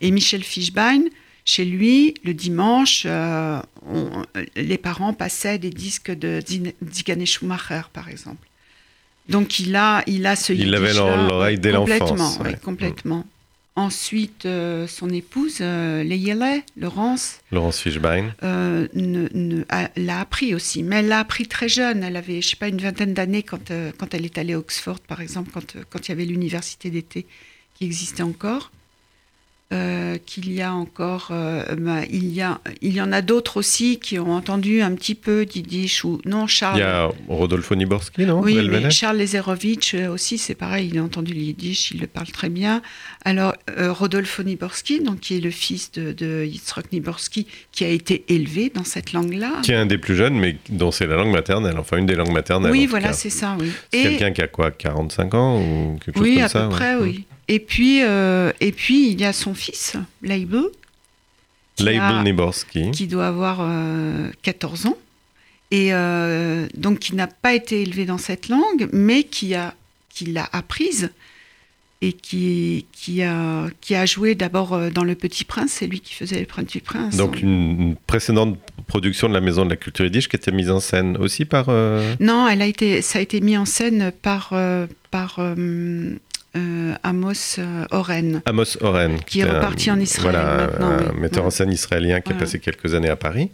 et Michel Fischbein chez lui le dimanche euh, on- les parents passaient des disques de Zigane Schumacher par exemple. Donc il a il a ce Il l'avait l'oreille dès complètement, l'enfance, oui, ouais. complètement. Ensuite, euh, son épouse, euh, Leïele, Laurence, Laurence Fischbein. euh, ne- ne- l'a appris aussi, mais elle l'a appris très jeune. Elle avait, je sais pas, une vingtaine d'années quand, euh, quand elle est allée à Oxford, par exemple, quand, quand il y avait l'université d'été qui existait encore. qu'il y a encore, bah, il, y a, il y en a d'autres aussi qui ont entendu un petit peu d'Yiddish ou non Charles. Il y a Rodolfo Niborski, non? Oui, mais Charles Lezerovitch aussi, c'est pareil, il a entendu yiddish, il le parle très bien. Alors, euh, Rodolfo Niborski, donc, qui est le fils de, de Yitzhak Niborski, qui a été élevé dans cette langue-là. Qui est un des plus jeunes, mais dont c'est la langue maternelle, enfin une des langues maternelles. Oui, voilà, c'est ça, oui. C'est quelqu'un qui a quoi, 45 ans ou quelque chose oui, comme à ça peu ouais. près, oui. Et puis, euh, et puis, il y a son fils, Leibel a- Niborski. qui doit avoir euh, 14 ans, et euh, donc qui n'a pas été élevé dans cette langue, mais qui a qui l'a apprise et qui, qui, a, qui a joué d'abord euh, dans Le Petit Prince, c'est lui qui faisait Le Petit Prince. Donc une, précédente production de la Maison de la Culture Yiddish qui était mise en scène aussi par... euh, Non, elle a été, ça a été mis en scène par, euh, par euh, euh, Amos euh, Oren. Amos Oren. Qui est un- reparti en Israël Voilà, maintenant, un oui. metteur en scène israélien qui a passé quelques années à Paris.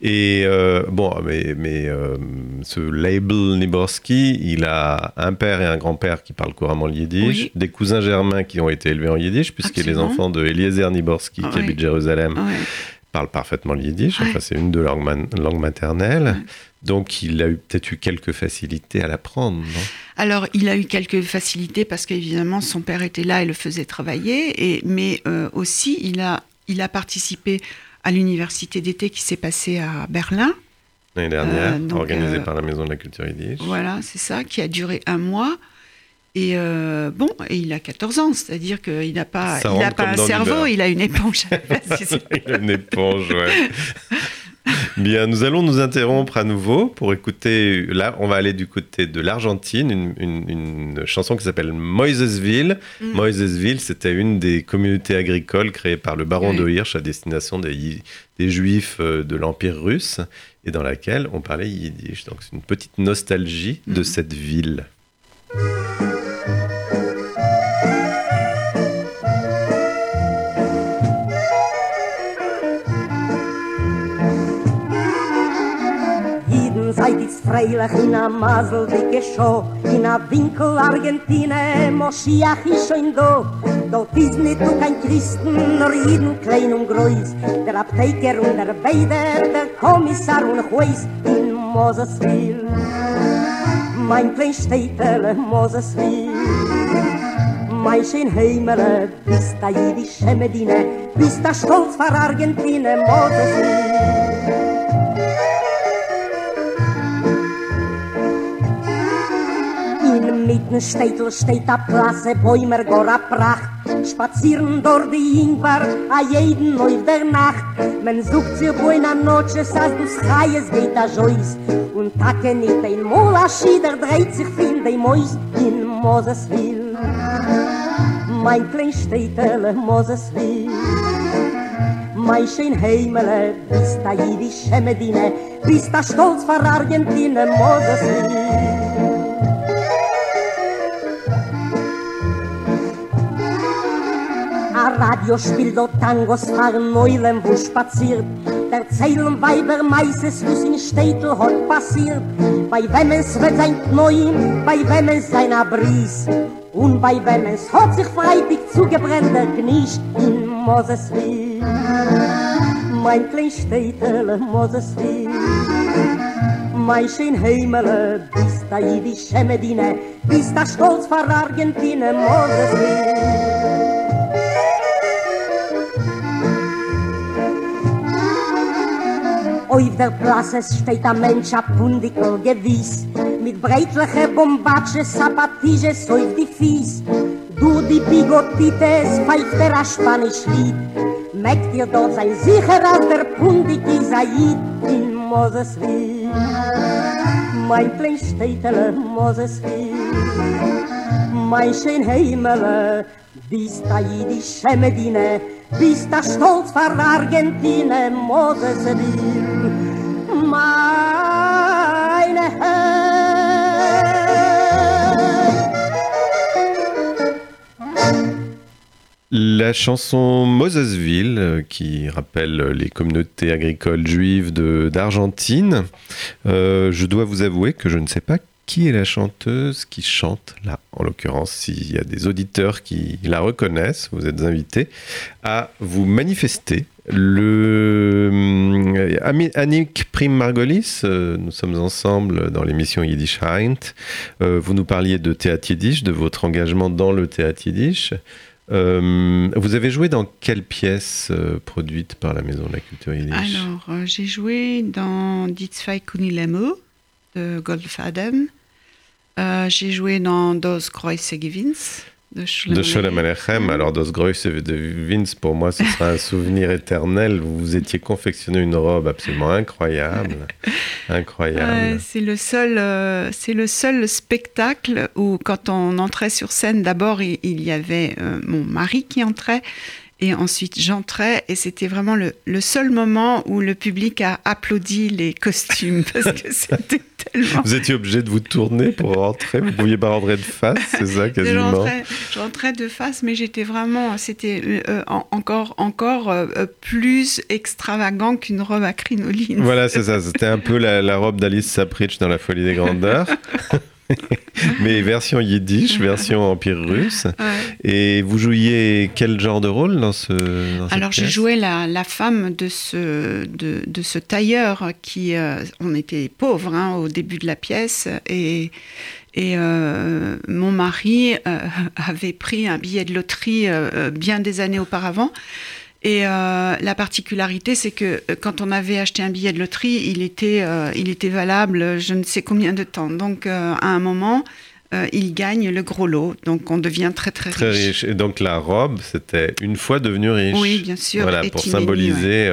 Et euh, bon, mais, mais euh, ce label Niborski, il a un père et un grand-père qui parlent couramment le yiddish, Oui. des cousins germains qui ont été élevés en yiddish, puisque les Absolument. enfants de Eliezer Niborski, qui habite Jérusalem, parlent parfaitement le yiddish. Ouais. Enfin, c'est une de leurs langues maternelles. Donc, il a eu- peut-être eu quelques facilités à l'apprendre, non? Alors, il a eu quelques facilités parce qu'évidemment, son père était là et le faisait travailler, et, mais euh, aussi, il a, il a participé à l'université d'été qui s'est passée à Berlin. L'année dernière, Euh, donc, organisée euh, par la Maison de la Culture Yiddish. Voilà, c'est ça, qui a duré un mois. Et euh, bon, et il a 14 ans, c'est-à-dire qu'il n'a pas, il pas un cerveau, il a une éponge. Il a une éponge, ouais. Bien, nous allons nous interrompre à nouveau pour écouter. Là, on va aller du côté de l'Argentine, une, une- une chanson qui s'appelle Moisesville. Mm. Moisesville, c'était une des communautés agricoles créées par le baron Oui. de Hirsch à destination des, Juifs euh, de l'Empire russe et dans laquelle on parlait yiddish. Donc, c'est une petite nostalgie de Mm. cette ville. Freilich in a Masel dicke Show In a Winkel Argentine, Moschiach ist schon da. Dort ist nicht nur kein Christen, nur jeden klein und groß. Der Apotheker und der Beider, der Kommissar und Huis In Mosesville Mein klein Städtel, Mosesville mein schön Heimele, bist da jüdische Medine, bist da stolz vor Argentine, Mosesville. In mitten Städtel steht a Klasse, Bäumer gar a Pracht. Spazieren dort die Ingwer, a jeden auf der Nacht. Man sucht sich buena noches, als du schreies geht a Jois. Und Tage nicht ein Mola Schieder dreht sich fin de Mois in Mosesville. Mein klein Städtel, Mosesville. Mein schön Heimele, bist da jüdische Medine, bist da stolz vor Argentine, Mosesville. A Radio spielt dort Tangos fahren Neulen, wo spaziert. Erzählen Weiber meises, was in Städtel hat passiert. Bei wem es wird sein Neuen, bei wem es sein Abris. Und bei wem es hat sich freiwillig zugebrennt, der Knisch in Mosesville. Mein klein Städtel, Mosesville. Mein schön Heimele, bist da jüdische Medine, bist da stolz vor Argentine, Mosesville. Auf der Plasse steht ein Mensch, ein Pundikel gewiss, mit breitliche Bombatsches, Apatisches auf die Fies. Du, die Bigotites, pfeift er ein Spanisch Lied, merkt ihr dort sein sicher, als der Pundik Jid in Mosesville. Mein klein Städtele, Mosesville, mein schön Heimele, bist da jüdische Medine, bist da stolz vor Argentine, meine Herr. La chanson Mosesville, euh, qui rappelle les communautés agricoles juives d'Argentine, Euh, je dois vous avouer que je ne sais pas qui est la chanteuse qui chante là En l'occurrence, s'il y a des auditeurs qui la reconnaissent, vous êtes invités à vous manifester. Le euh, Annick Prim Margolis, euh, nous sommes ensemble dans l'émission Yiddish Heint. Euh, vous nous parliez de théâtre yiddish, de votre engagement dans le théâtre yiddish. Vous avez joué dans quelle pièce euh, produite par la Maison de la Culture Yiddish? Alors, j'ai joué dans Die zwei Kunilemo de Goldfaden. Euh, j'ai joué dans Dos Große Gewinns de De Sholem alors Das Größe de Vince, pour moi, ce sera un souvenir éternel. Vous étiez confectionné une robe absolument incroyable. Incroyable. c'est le seul, euh, c'est le seul spectacle où, quand on entrait sur scène, d'abord il, il y avait euh, mon mari qui entrait, et ensuite j'entrais, et c'était vraiment le, le seul moment où le public a applaudi les costumes parce que c'était tellement. Vous étiez obligé de vous tourner pour rentrer. Vous ne pouviez pas rentrer de face, c'est ça Je quasiment rentrais, je rentrais de face, mais j'étais vraiment, c'était euh, en- encore, encore euh, euh, plus extravagant qu'une robe à crinoline. Voilà, c'est ça. C'était un peu la, la robe d'Alice Sapritch dans La Folie des Grandeurs. Mais version yiddish, version empire russe. Ouais. Et vous jouiez quel genre de rôle dans ce dans cette Alors, pièce jouais la, la femme de ce, de, de ce tailleur qui. euh, on était pauvres hein, au début de la pièce et. Et euh, mon mari euh, avait pris un billet de loterie bien des années auparavant. Et euh, la particularité, c'est que euh, quand on avait acheté un billet de loterie, il était, euh, il était valable je ne sais combien de temps. Donc, euh, à un moment, il gagne le gros lot. Donc, on devient très, très, Très riche. Et donc la robe, c'était une fois devenu riche. Oui, bien sûr. Voilà, pour symboliser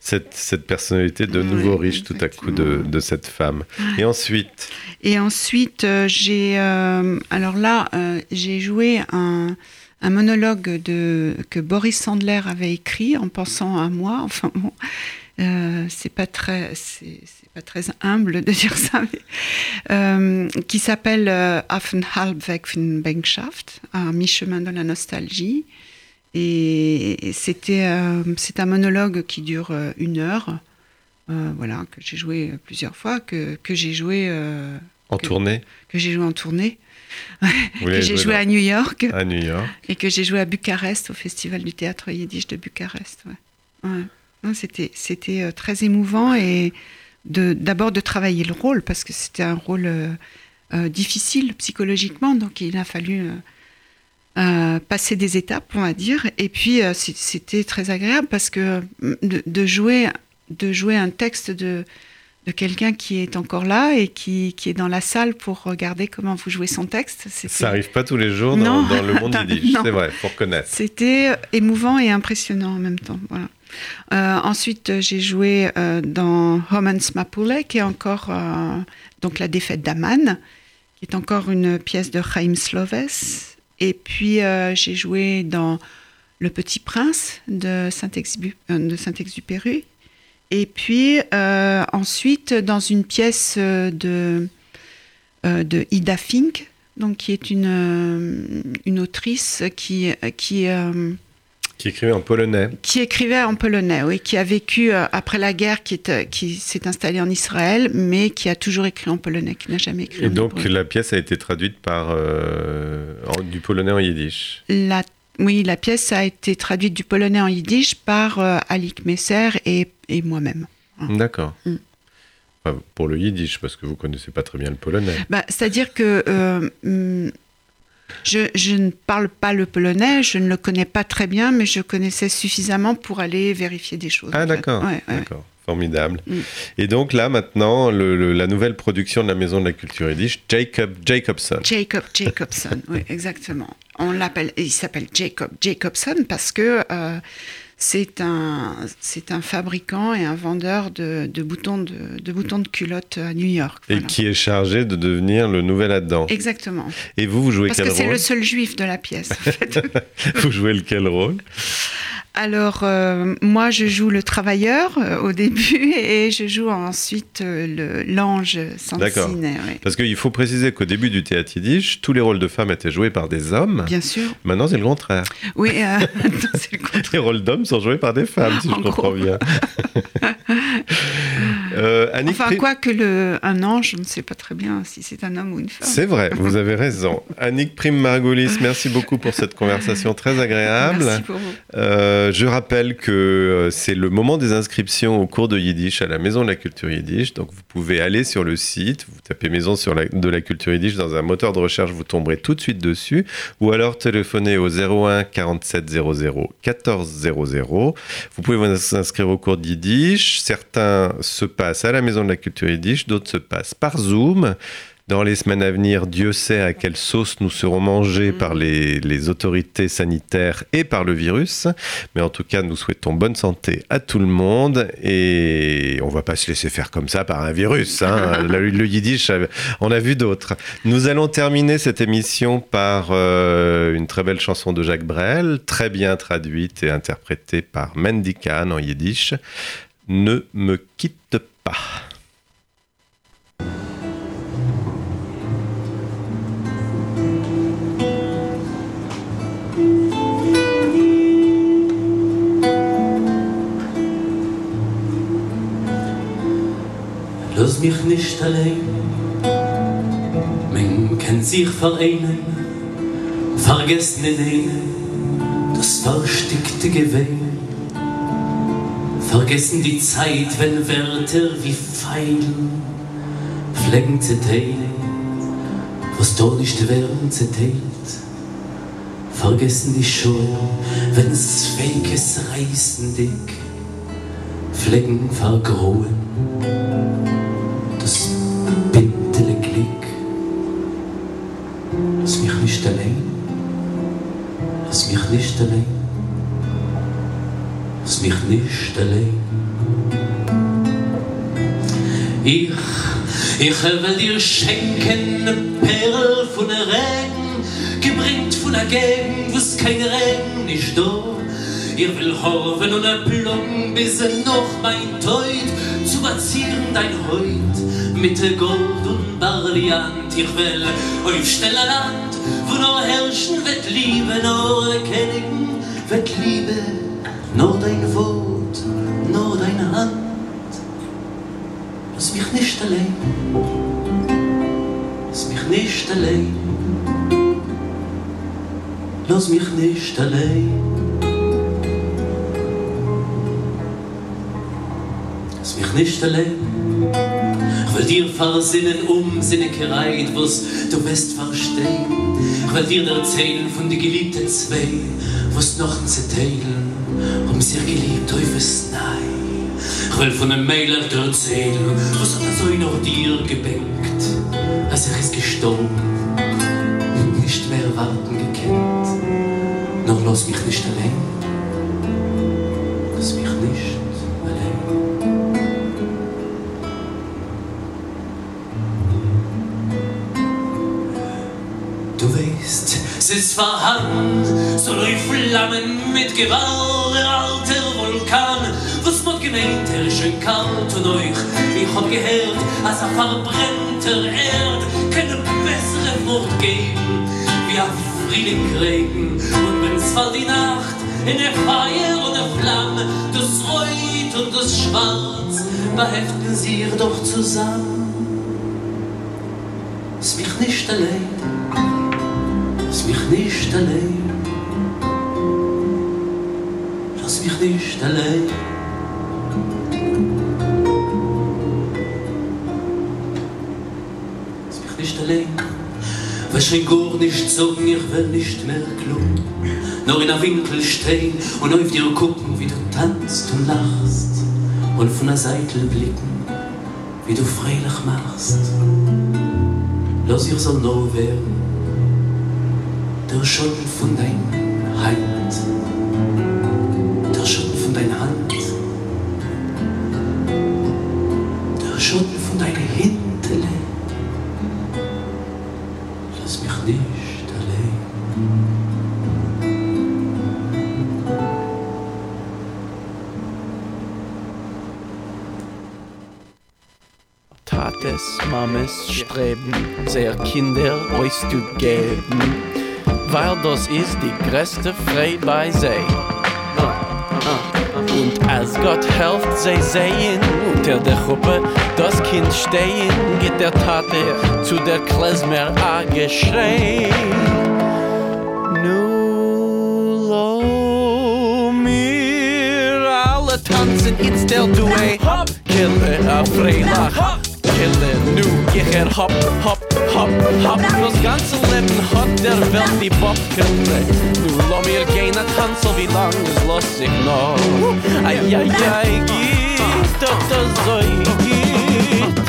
cette, cette personnalité de nouveau riche tout à coup de, de cette femme. Et ensuite, Et ensuite, j'ai. alors là, j'ai joué un, un monologue de, que Boris Sandler avait écrit en pensant à moi. Enfin bon, euh, c'est pas très. C'est pas très humble de dire ça, mais, euh, qui s'appelle euh, Auf den Halbweg von Bänkschaft, à mi-chemin de la nostalgie. Et c'était euh, c'est un monologue qui dure euh, une heure, euh, voilà, que j'ai joué plusieurs fois, que, que j'ai joué euh, en Que- tournée, que j'ai joué en tournée, que j'ai joué à New York à New York. et que j'ai joué à Bucarest au Festival du théâtre yiddish de Bucarest. Ouais. C'était c'était euh, très émouvant et de d'abord de travailler le rôle parce que c'était un rôle euh, euh, difficile psychologiquement, donc il a fallu euh, euh, passer des étapes, on va dire. Et puis c'était très agréable parce que de, de jouer de jouer un texte de de quelqu'un qui est encore là et qui, qui est dans la salle pour regarder comment vous jouez son texte. Ça arrive pas tous les jours dans, le monde yiddish, c'est vrai, faut reconnaître. C'était émouvant et impressionnant en même temps. Voilà. Euh, ensuite, j'ai joué euh, dans Romance Mapule, qui est encore euh, donc la défaite d'Aman, qui est encore une pièce de Chaim Sloves. Et puis, j'ai joué dans Le Petit Prince de Saint-Exupéry. de Saint-Exupéry. Et puis, euh, ensuite, dans une pièce euh, de, euh, de Ida Fink, donc, qui est une, une autrice qui, qui, Qui écrivait en polonais. qui écrivait en polonais, oui, qui a vécu euh, après la guerre, qui, est, qui s'est installée en Israël, mais qui a toujours écrit en polonais, qui n'a jamais écrit Et en donc hébreu. la pièce a été traduite par euh, en- du polonais en yiddish. La, oui, la pièce a été traduite du polonais en yiddish par euh, Alik Messer et, et moi-même. D'accord. Mm. Enfin, pour le yiddish, parce que vous connaissez pas très bien le polonais. Bah, C'est-à-dire que euh, hum, je, je ne parle pas le polonais, je ne le connais pas très bien, mais je connaissais suffisamment pour aller vérifier des choses. Ah d'accord, Ouais, ouais. d'accord, formidable. Mm. Et donc là maintenant, le- le- la nouvelle production de la Maison de la Culture yiddish, Jacob Jacobson. Jacob Jacobson, oui, exactement. On l'appelle, il s'appelle Jacob Jacobson parce que euh, c'est un, c'est un fabricant et un vendeur de, de boutons de, de boutons de culottes à New York. Et qui est chargé de devenir le nouvel Adam. Exactement. Et vous, vous jouez Parce quel que c'est rôle le seul juif de la pièce. en fait. Vous jouez lequel rôle? Alors, euh, moi, je joue le travailleur euh, au début et je joue ensuite euh, l'ange D'accord. Oui. Parce qu'il faut préciser qu'au début du théâtre yiddish, tous les rôles de femmes étaient joués par des hommes. Bien sûr. Maintenant, c'est le contraire. Oui, c'est le contraire. Les rôles d'hommes sont joués par des femmes, si je En comprends gros. bien. Euh, Annick Enfin, quoi que le, un ange, je ne sais pas très bien si c'est un homme ou une femme. C'est vrai, vous avez raison. Annick Prime Margoulis, merci beaucoup pour cette conversation très agréable. Merci pour vous. Euh, je rappelle que euh, c'est le moment des inscriptions au cours de Yiddish à la Maison de la Culture Yiddish. Donc vous pouvez aller sur le site, vous tapez Maison sur la- de la Culture Yiddish dans un moteur de recherche, vous tomberez tout de suite dessus. Ou alors téléphonez au 01 47 00 14 00. Vous pouvez vous inscrire au cours de Yiddish. Certains se passent à la Maison de la Culture Yiddish, d'autres se passent par Zoom. Dans les semaines à venir, Dieu sait à quelle sauce nous serons mangés par les, les autorités sanitaires et par le virus. Mais en tout cas, nous souhaitons bonne santé à tout le monde et on va pas se laisser faire comme ça par un virus. hein. le, le yiddish, euh, on a vu d'autres. Nous allons terminer cette émission par euh, une très belle chanson de Jacques Brel, très bien traduite et interprétée par Mendy Khan en yiddish. Ne me quitte pas. Lass mich nicht allein. Man kann sich vereinen, vergessen in einem das verstickte Gewehen. Vergessen die Zeit, wenn Wörter wie Pfeilen Flecken zerteilen, was da nicht werden zerteilt. Vergessen die Schuld, wenn's Fakes reißen dick, Flecken vergrauen das bittere Glück. Lass mich nicht allein, lass mich nicht allein, lass mich nicht allein. Ich, ich will dir schenken ne Perl von der Regen, gebringt von der Gegend, wo's kein Regen nicht da. Ich will hoffen und erblommen, bis er noch mein Teut zu verzieren dein Heut mit der Gold und Brillant. Ich will auf schneller Land, wo nur herrschen wird Liebe, nur erkennen wird Liebe, nur dein Wort, nur deine Hand. Lass mich nicht allein, lass mich nicht allein, lass mich nicht allein. Lass mich nicht allein. Ich will dir versinnen um Sinnigkeit, was du wirst verstehen. Ich will dir erzählen von die geliebten zwei, was noch zu teilen, um sie geliebt auf es Nein. Ich will von einem Mailer dir erzählen, was hat er so noch dir gebänkt, als er ist gestorben, nicht mehr warten gekannt. Noch lass mich nicht allein, ist vorhanden, so durch Flammen mit Gewalt, der alte Vulkan, was mod gemeint, er ist schön kalt und euch, ich hab gehört, als er verbrennter Erd, keine bessere Frucht geben, wie ein Frühlingregen, und wenn's fällt die Nacht, in der Feuer und der Flamme, das Reut und das Schwarz, beheften sie ihr doch zusammen. Lass mich nicht allein, lass mich nicht allein, lass mich nicht allein. Lass mich nicht allein, weil schon gar nicht sagen, ich will nicht mehr klug. Nur in einem Winkel stehen und auf dir gucken, wie du tanzt und lachst und von der Seite blicken, wie du freilich machst. Lass ich soll nur werden, der Schatten von deiner Hand, der Schatten von deiner Hand, der Schatten von deiner Hintele. Lass mich nicht allein. Tates, Mames streben, sehr Kinder euch zu geben, weil das ist die größte Freude bei sie. Ah, ah, ah. Und als Gott helft, sie sehen unter der Gruppe das Kind stehen, geht der Tate zu der Klezmer a geschrei. Nu lo mir alle tanzen, it's der Duet. Hop, kille a Freilach. Kille, nu ich er hop, hop, hop, hop. Das ganze Leben hat der Welt die Bobkille. Nu lo mir gehen a tanzen, wie lang es los ich noch. Ai, ai, ai, geht, doch das so geht.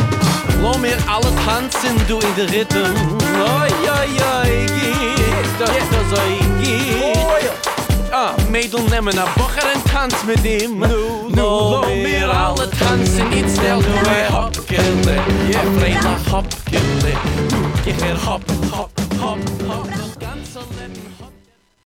Lo mir alle tanzen, du in der Rhythm. Ai, ai, ai, geht, doch das so geht. Ah, Mädel nemmen a Bocher en tanz mit ihm. Nu, nu, lo mir alle tanzen Iets stel du e hopkille. Ja, Freila hopkille. Nu, ich er hop, hop, hop